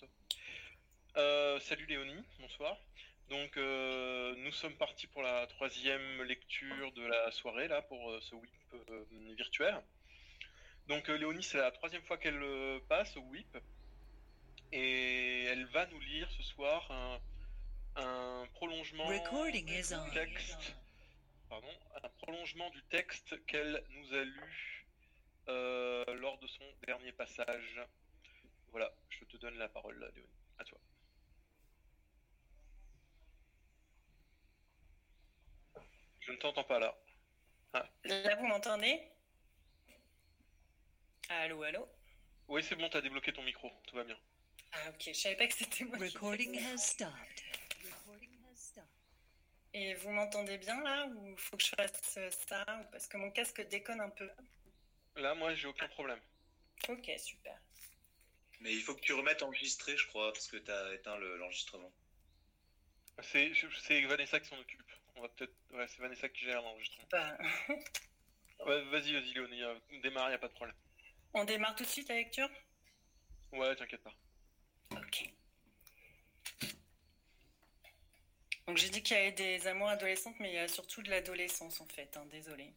toi. Euh, salut Léonie, bonsoir. Donc euh, nous sommes partis pour la troisième lecture de la soirée là pour euh, ce WIP euh, virtuel. Donc Léonie c'est la troisième fois qu'elle passe au WIP et elle va nous lire ce soir un, un prolongement Recording is on. du texte, pardon, un prolongement du texte qu'elle nous a lu lors de son dernier passage. Voilà, donne la parole là, Léonie. À toi. Je ne t'entends pas là. Là, vous m'entendez? Allô, allô? Oui, c'est bon, t'as débloqué ton micro, tout va bien. Ah, ok, je savais pas que c'était moi. Recording has ça. stopped. Recording has stopped. Et vous m'entendez bien là? Ou faut que je fasse euh, ça? Ou- Parce que mon casque déconne un peu. Là, moi, j'ai aucun problème. Ok, super. Mais il faut que tu remettes enregistré, je crois, parce que tu as éteint le- l'enregistrement. C'est Vanessa qui s'en occupe. On va peut-être. Ouais, c'est Vanessa qui gère l'enregistrement. Bah, Ouais, vas-y, vas-y, Léonie, euh, démarre, y a pas de problème. on démarre tout de suite la lecture? Ouais, t'inquiète pas. Ok. Donc j'ai dit qu'il y avait des amours adolescentes, mais il y a surtout de l'adolescence en fait, hein, désolé.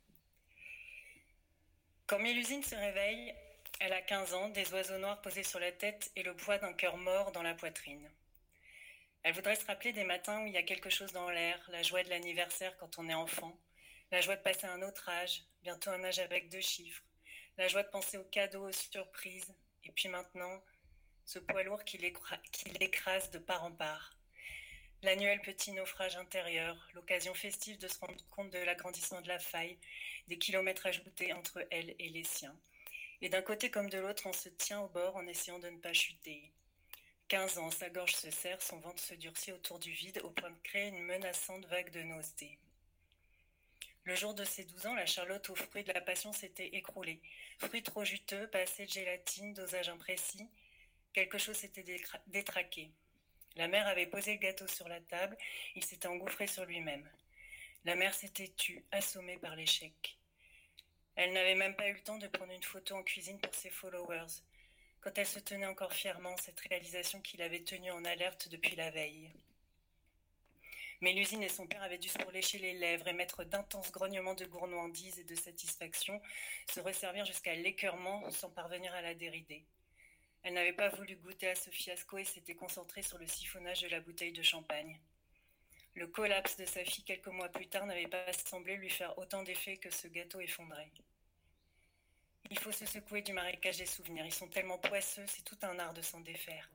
Quand Mélusine se réveille, elle a 15 ans, des oiseaux noirs posés sur la tête et le poids d'un cœur mort dans la poitrine. Elle voudrait se rappeler des matins où il y a quelque chose dans l'air, la joie de l'anniversaire quand on est enfant, la joie de passer un autre âge, bientôt un âge avec deux chiffres, la joie de penser aux cadeaux, aux surprises, et puis maintenant, ce poids lourd qui l'écrase de part en part. L'annuel petit naufrage intérieur, l'occasion festive de se rendre compte de l'agrandissement de la faille, des kilomètres ajoutés entre elle et les siens. Et d'un côté comme de l'autre, on se tient au bord en essayant de ne pas chuter. 15 ans, sa gorge se serre, son ventre se durcit autour du vide au point de créer une menaçante vague de nausée. Le jour de ses 12 ans, la Charlotte aux fruits de la passion s'était écroulée. Fruits trop juteux, pas assez de gélatine, dosage imprécis, Quelque chose s'était détraqué. La mère avait posé le gâteau sur la table, il s'était engouffré sur lui-même. La mère s'était tue, assommée par l'échec. Elle n'avait même pas eu le temps de prendre une photo en cuisine pour ses followers, quand elle se tenait encore fièrement cette réalisation qu'il avait tenue en alerte depuis la veille. Mélusine et son père avaient dû se lécher les lèvres, émettre d'intenses grognements de gourmandise et de satisfaction, se resservir jusqu'à l'écœurement sans parvenir à la dérider. Elle n'avait pas voulu goûter à ce fiasco et s'était concentrée sur le siphonnage de la bouteille de champagne. Le collapse de sa fille quelques mois plus tard n'avait pas semblé lui faire autant d'effet que ce gâteau effondré. Il faut se secouer du marécage des souvenirs. Ils sont tellement poisseux, c'est tout un art de s'en défaire.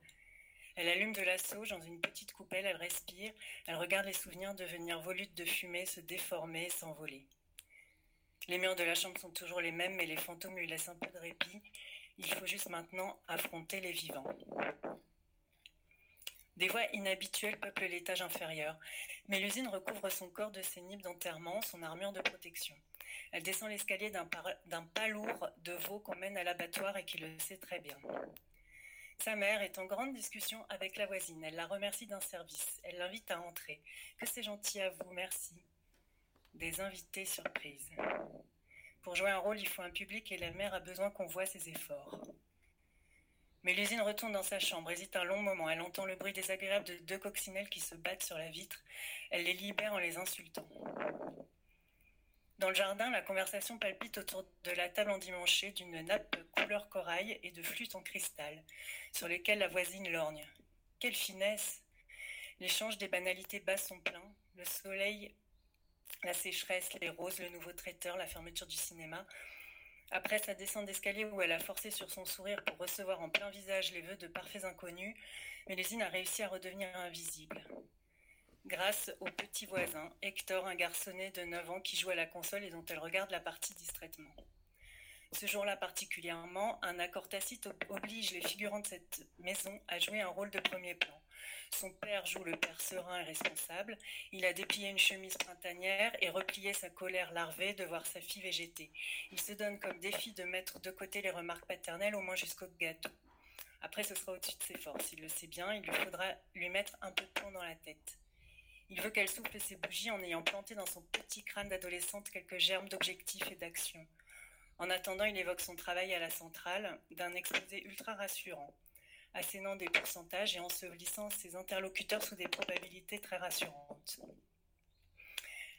Elle allume de la sauge dans une petite coupelle, elle respire, elle regarde les souvenirs devenir volutes de fumée, se déformer, s'envoler. Les murs de la chambre sont toujours les mêmes, mais les fantômes lui laissent un peu de répit. Il faut juste maintenant affronter les vivants. Des voix inhabituelles peuplent l'étage inférieur. Mélusine recouvre son corps de ses nippes d'enterrement, son armure de protection. Elle descend l'escalier d'un pas lourd de veau qu'on mène à l'abattoir et qui le sait très bien. Sa mère est en grande discussion avec la voisine. Elle la remercie d'un service. Elle l'invite à entrer. Que c'est gentil à vous, merci. Des invités surprises. Pour jouer un rôle, il faut un public et la mère a besoin qu'on voit ses efforts. Mélusine retourne dans sa chambre, hésite un long moment. Elle entend le bruit désagréable de deux coccinelles qui se battent sur la vitre. Elle les libère en les insultant. Dans le jardin, la conversation palpite autour de la table endimanchée d'une nappe couleur corail et de flûtes en cristal, sur lesquelles la voisine lorgne. Quelle finesse L'échange des banalités basses sont pleins. Le soleil, la sécheresse, les roses, le nouveau traiteur, la fermeture du cinéma. Après sa descente d'escalier où elle a forcé sur son sourire pour recevoir en plein visage les vœux de parfaits inconnus, Mélésine a réussi à redevenir invisible. Grâce au petit voisin, Hector, un garçonnet de 9 ans qui joue à la console et dont elle regarde la partie distraitement. Ce jour-là particulièrement, un accord tacite ob- oblige les figurants de cette maison à jouer un rôle de premier plan. Son père joue le père serein et responsable. Il a déplié une chemise printanière et replié sa colère larvée de voir sa fille végéter. Il se donne comme défi de mettre de côté les remarques paternelles, au moins jusqu'au gâteau. Après, ce sera au-dessus de ses forces. Il le sait bien, il lui faudra lui mettre un peu de plomb dans la tête. Il veut qu'elle souffle ses bougies en ayant planté dans son petit crâne d'adolescente quelques germes d'objectifs et d'action. En attendant, il évoque son travail à la centrale d'un exposé ultra rassurant. Assénant des pourcentages et ensevelissant ses interlocuteurs sous des probabilités très rassurantes.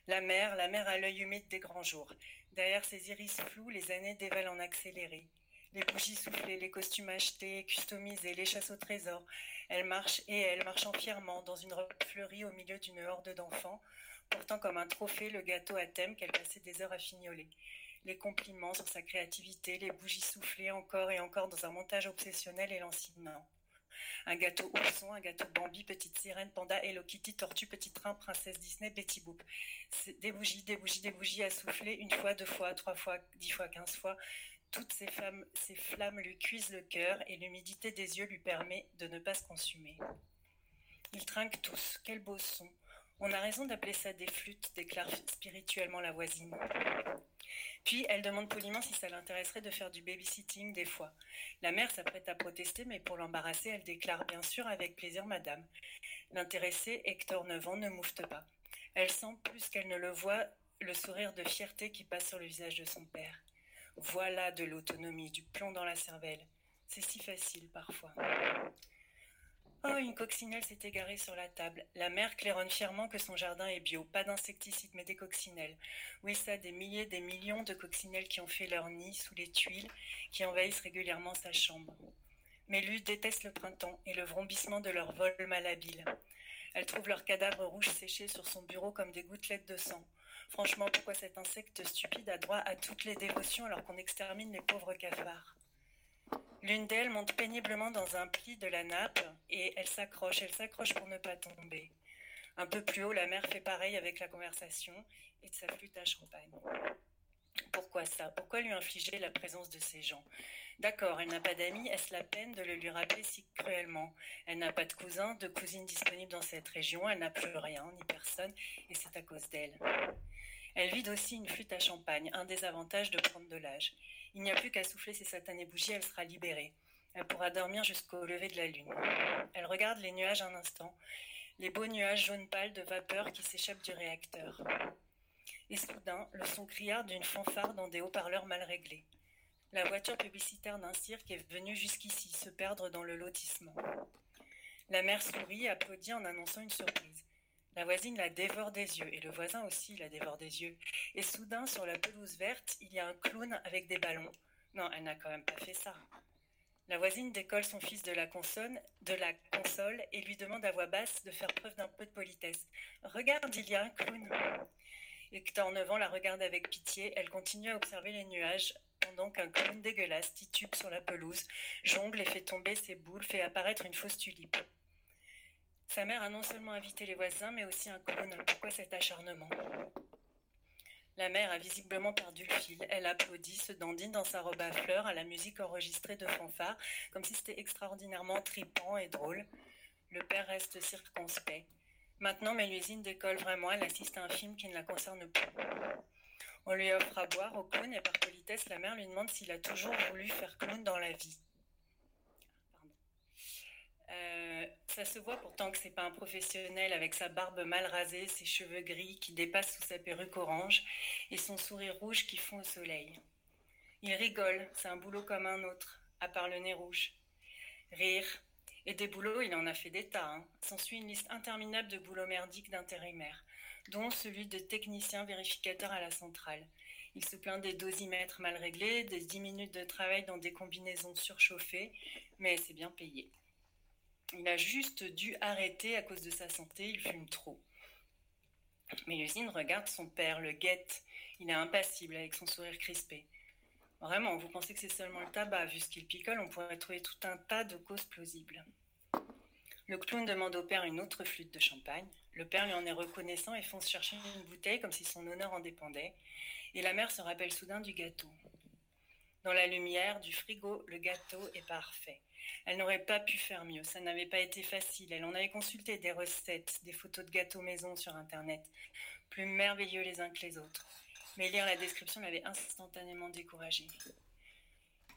La mer, la mer à l'œil humide des grands jours. Derrière ses iris flous, les années dévalent en accéléré. Les bougies soufflées, les costumes achetés, customisés, les chasses au trésor. Elle marche et elle, marchant fièrement dans une robe fleurie au milieu d'une horde d'enfants, portant comme un trophée le gâteau à thème qu'elle passait des heures à fignoler. Les compliments sur sa créativité, les bougies soufflées encore et encore dans un montage obsessionnel et lancinant. Un gâteau ourson, un gâteau Bambi, petite sirène, panda, Hello Kitty, tortue, petit train, princesse Disney, Betty Boop. Des bougies, des bougies, des bougies à souffler une fois, deux fois, trois fois, dix fois, quinze fois. Toutes ces, femmes, ces flammes lui cuisent le cœur et l'humidité des yeux lui permet de ne pas se consumer. Ils trinquent tous. Quel beau son. On a raison d'appeler ça des flûtes, déclare spirituellement la voisine. Puis elle demande poliment si ça l'intéresserait de faire du babysitting des fois. La mère s'apprête à protester, mais pour l'embarrasser, elle déclare bien sûr avec plaisir madame. L'intéressé, Hector 9 ans, ne moufte pas. Elle sent plus qu'elle ne le voit le sourire de fierté qui passe sur le visage de son père. Voilà de l'autonomie, du plomb dans la cervelle. C'est si facile parfois. Oh, une coccinelle s'est égarée sur la table. La mère claironne fièrement que son jardin est bio. Pas d'insecticides, mais des coccinelles. Oui, ça, des milliers, des millions de coccinelles qui ont fait leur nid sous les tuiles, qui envahissent régulièrement sa chambre. Mais déteste le printemps et le vrombissement de leur vol malhabile. Elle trouve leurs cadavres rouges séchés sur son bureau comme des gouttelettes de sang. Franchement, pourquoi cet insecte stupide a droit à toutes les dévotions alors qu'on extermine les pauvres cafards? L'une d'elles monte péniblement dans un pli de la nappe et elle s'accroche, elle s'accroche pour ne pas tomber. Un peu plus haut, la mère fait pareil avec la conversation et de sa flûte à champagne. Pourquoi ça? Pourquoi lui infliger la présence de ces gens? D'accord, elle n'a pas d'amis, est-ce la peine de le lui rappeler si cruellement? Elle n'a pas de cousins, de cousines disponibles dans cette région, elle n'a plus rien, ni personne, et c'est à cause d'elle. Elle vide aussi une flûte à champagne, un des avantages de prendre de l'âge. Il n'y a plus qu'à souffler ses satanées bougies, elle sera libérée. Elle pourra dormir jusqu'au lever de la lune. Elle regarde les nuages un instant, les beaux nuages jaune pâle de vapeur qui s'échappent du réacteur. Et soudain, le son criard d'une fanfare dans des haut-parleurs mal réglés. La voiture publicitaire d'un cirque est venue jusqu'ici, se perdre dans le lotissement. La mère sourit applaudit en annonçant une surprise. La voisine la dévore des yeux, et le voisin aussi la dévore des yeux. Et soudain, sur la pelouse verte, il y a un clown avec des ballons. Non, elle n'a quand même pas fait ça. La voisine décolle son fils de la, console, de la console et lui demande à voix basse de faire preuve d'un peu de politesse. Regarde, il y a un clown. Hector 9 ans la regarde avec pitié. Elle continue à observer les nuages pendant qu'un clown dégueulasse titube sur la pelouse, jongle et fait tomber ses boules, fait apparaître une fausse tulipe. Sa mère a non seulement invité les voisins, mais aussi un clown. Pourquoi cet acharnement? La mère a visiblement perdu le fil. Elle applaudit, se dandine dans sa robe à fleurs à la musique enregistrée de fanfare, comme si c'était extraordinairement tripant et drôle. Le père reste circonspect. Maintenant, Mélusine décolle vraiment. Elle assiste à un film qui ne la concerne plus. On lui offre à boire au clown et par politesse, la mère lui demande s'il a toujours voulu faire clown dans la vie. Euh, ça se voit pourtant que c'est pas un professionnel avec sa barbe mal rasée, ses cheveux gris qui dépassent sous sa perruque orange et son sourire rouge qui fond au soleil. Il rigole, c'est un boulot comme un autre, à part le nez rouge. Rire. Et des boulots, il en a fait des tas. Hein. S'ensuit une liste interminable de boulots merdiques d'intérimaires, dont celui de technicien vérificateur à la centrale. Il se plaint des dosimètres mal réglés, des dix minutes de travail dans des combinaisons surchauffées, mais c'est bien payé. Il a juste dû arrêter à cause de sa santé, il fume trop. Mélusine regarde son père, le guette. Il est impassible avec son sourire crispé. Vraiment, vous pensez que c'est seulement le tabac Vu ce qu'il picole, on pourrait trouver tout un tas de causes plausibles. Le clown demande au père une autre flûte de champagne. Le père lui en est reconnaissant et fonce chercher une bouteille comme si son honneur en dépendait. Et la mère se rappelle soudain du gâteau. Dans la lumière du frigo, le gâteau est parfait. Elle n'aurait pas pu faire mieux, ça n'avait pas été facile. Elle en avait consulté des recettes, des photos de gâteaux maison sur Internet, plus merveilleux les uns que les autres. Mais lire la description l'avait instantanément découragée.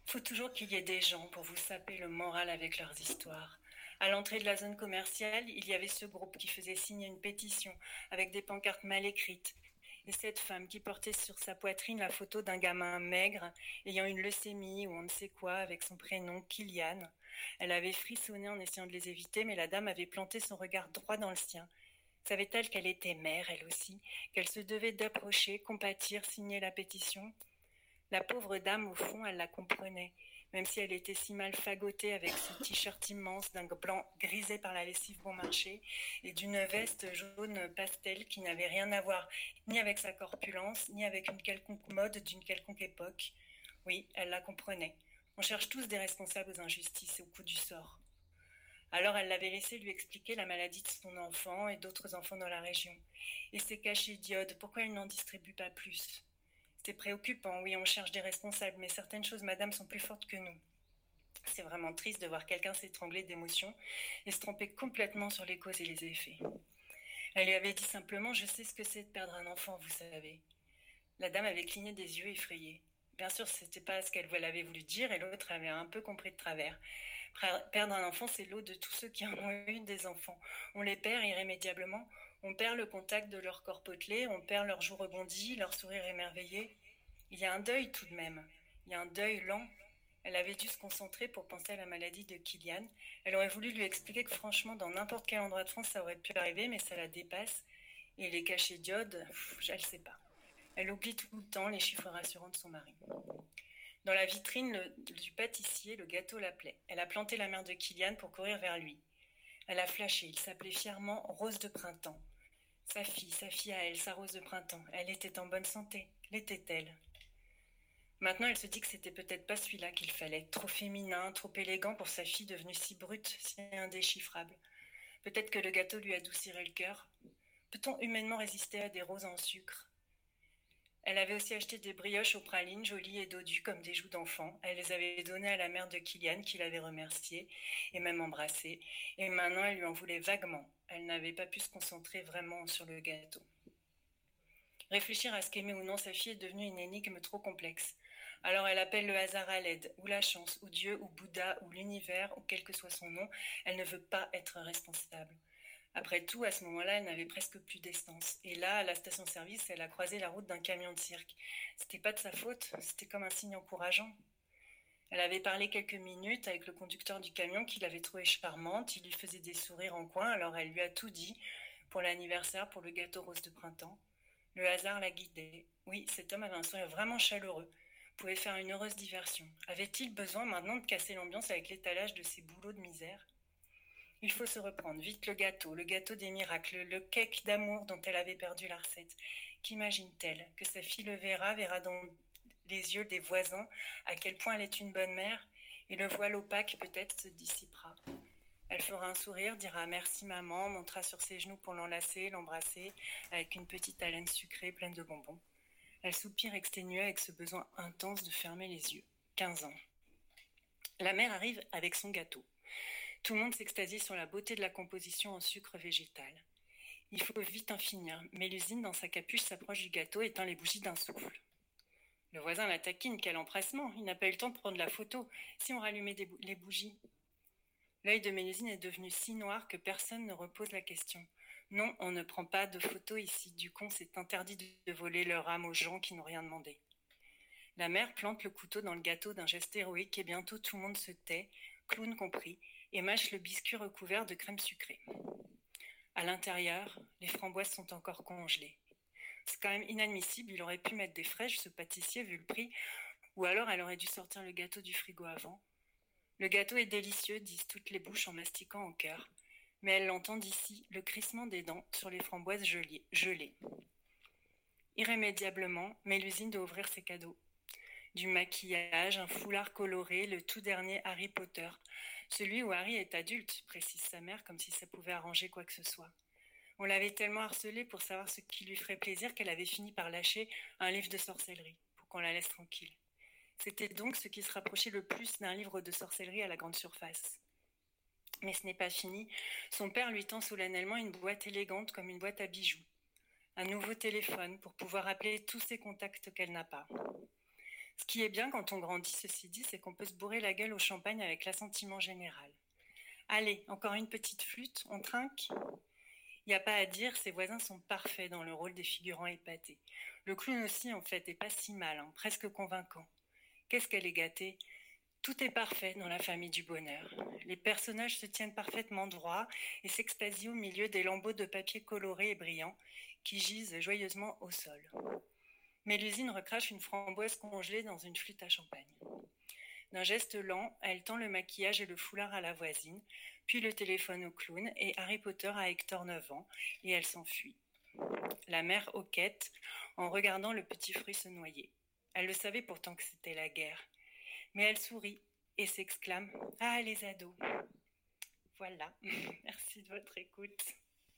Faut toujours qu'il y ait des gens pour vous saper le moral avec leurs histoires. À l'entrée de la zone commerciale, il y avait ce groupe qui faisait signer une pétition avec des pancartes mal écrites. Et cette femme qui portait sur sa poitrine la photo d'un gamin maigre ayant une leucémie ou on ne sait quoi avec son prénom Kylian. Elle avait frissonné en essayant de les éviter, mais la dame avait planté son regard droit dans le sien. Savait-elle qu'elle était mère, elle aussi, qu'elle se devait d'approcher, compatir, signer la pétition? La pauvre dame, au fond, elle la comprenait même si elle était si mal fagotée avec ce t-shirt immense d'un blanc grisé par la lessive bon marché et d'une veste jaune pastel qui n'avait rien à voir ni avec sa corpulence, ni avec une quelconque mode d'une quelconque époque. Oui, elle la comprenait. On cherche tous des responsables aux injustices et au coup du sort. Alors elle l'avait laissé lui expliquer la maladie de son enfant et d'autres enfants dans la région. Et ces cachets d'iode, pourquoi il n'en distribue pas plus? C'est préoccupant, oui, on cherche des responsables, mais certaines choses, madame, sont plus fortes que nous. C'est vraiment triste de voir quelqu'un s'étrangler d'émotion et se tromper complètement sur les causes et les effets. Elle lui avait dit simplement Je sais ce que c'est de perdre un enfant, vous savez. La dame avait cligné des yeux effrayés. Bien sûr, ce n'était pas ce qu'elle avait voulu dire et l'autre avait un peu compris de travers. Perdre un enfant, c'est l'eau de tous ceux qui en ont eu des enfants. On les perd irrémédiablement, on perd le contact de leur corps potelé, on perd leurs joues rebondies, leur sourire émerveillé. Il y a un deuil tout de même. Il y a un deuil lent. Elle avait dû se concentrer pour penser à la maladie de Kylian. Elle aurait voulu lui expliquer que franchement, dans n'importe quel endroit de France, ça aurait pu arriver, mais ça la dépasse. Et les cachets d'iode, je ne sais pas. Elle oublie tout le temps les chiffres rassurants de son mari. Dans la vitrine du pâtissier, le gâteau l'appelait. Elle a planté la mère de Kylian pour courir vers lui. Elle a flashé. Il s'appelait fièrement Rose de Printemps. Sa fille, sa fille à elle, sa rose de printemps, elle était en bonne santé, l'était-elle? Maintenant, elle se dit que c'était peut-être pas celui-là qu'il fallait, trop féminin, trop élégant pour sa fille devenue si brute, si indéchiffrable. Peut-être que le gâteau lui adoucirait le cœur. Peut-on humainement résister à des roses en sucre? Elle avait aussi acheté des brioches aux pralines, jolies et dodues comme des joues d'enfant. Elle les avait données à la mère de Kylian, qui l'avait remerciée et même embrassée. Et maintenant, elle lui en voulait vaguement. Elle n'avait pas pu se concentrer vraiment sur le gâteau. Réfléchir à ce qu'aimait ou non sa fille est devenu une énigme trop complexe. Alors elle appelle le hasard à l'aide, ou la chance, ou Dieu, ou Bouddha, ou l'univers, ou quel que soit son nom. Elle ne veut pas être responsable. Après tout, à ce moment-là, elle n'avait presque plus d'essence. Et là, à la station-service, elle a croisé la route d'un camion de cirque. C'était pas de sa faute, c'était comme un signe encourageant. Elle avait parlé quelques minutes avec le conducteur du camion qui l'avait trouvée charmante. Il lui faisait des sourires en coin, alors elle lui a tout dit pour l'anniversaire, pour le gâteau rose de printemps. Le hasard la guidait. Oui, cet homme avait un sourire vraiment chaleureux, pouvait faire une heureuse diversion. Avait-il besoin maintenant de casser l'ambiance avec l'étalage de ses boulots de misère? Il faut se reprendre. Vite le gâteau, le gâteau des miracles, le cake d'amour dont elle avait perdu la recette. Qu'imagine-t-elle? Que sa fille le verra, verra dans les yeux des voisins à quel point elle est une bonne mère, et le voile opaque peut-être se dissipera. Elle fera un sourire, dira merci maman, montera sur ses genoux pour l'enlacer, l'embrasser, avec une petite haleine sucrée pleine de bonbons. Elle soupire exténuée avec ce besoin intense de fermer les yeux. 15 ans. La mère arrive avec son gâteau. Tout le monde s'extasie sur la beauté de la composition en sucre végétal. Il faut vite en finir, mais l'usine dans sa capuche s'approche du gâteau et éteint les bougies d'un souffle. Le voisin la taquine, quel empressement, il n'a pas eu le temps de prendre la photo, si on rallumait les bougies. L'œil de Mélusine est devenu si noir que personne ne repose la question. Non, on ne prend pas de photos ici, du con c'est interdit de voler leur âme aux gens qui n'ont rien demandé. La mère plante le couteau dans le gâteau d'un geste héroïque et bientôt tout le monde se tait, clown compris, et mâche le biscuit recouvert de crème sucrée. À l'intérieur, les framboises sont encore congelées. C'est quand même inadmissible, il aurait pu mettre des fraîches, ce pâtissier, vu le prix, ou alors elle aurait dû sortir le gâteau du frigo avant. Le gâteau est délicieux, disent toutes les bouches en mastiquant en cœur, mais elle l'entend d'ici, le crissement des dents sur les framboises gelées. Irrémédiablement, Mélusine doit ouvrir ses cadeaux. Du maquillage, un foulard coloré, le tout dernier Harry Potter, celui où Harry est adulte, précise sa mère, comme si ça pouvait arranger quoi que ce soit. On l'avait tellement harcelée pour savoir ce qui lui ferait plaisir qu'elle avait fini par lâcher un livre de sorcellerie, pour qu'on la laisse tranquille. C'était donc ce qui se rapprochait le plus d'un livre de sorcellerie à la grande surface. Mais ce n'est pas fini. Son père lui tend solennellement une boîte élégante comme une boîte à bijoux. Un nouveau téléphone pour pouvoir appeler tous ses contacts qu'elle n'a pas. Ce qui est bien quand on grandit, ceci dit, c'est qu'on peut se bourrer la gueule au champagne avec l'assentiment général. Allez, encore une petite flûte, on trinque Il n'y a pas à dire, ses voisins sont parfaits dans le rôle des figurants épatés. Le clown aussi, en fait, est pas si mal, hein, presque convaincant. Qu'est-ce qu'elle est gâtée? Tout est parfait dans la famille du bonheur. Les personnages se tiennent parfaitement droits et s'extasient au milieu des lambeaux de papier colorés et brillants qui gisent joyeusement au sol. Mélusine recrache une framboise congelée dans une flûte à champagne. D'un geste lent, elle tend le maquillage et le foulard à la voisine, puis le téléphone au clown et Harry Potter à Hector 9 ans, et elle s'enfuit. La mère hoquette en regardant le petit fruit se noyer. Elle le savait pourtant que c'était la guerre. Mais elle sourit et s'exclame Ah, les ados Voilà, merci de votre écoute.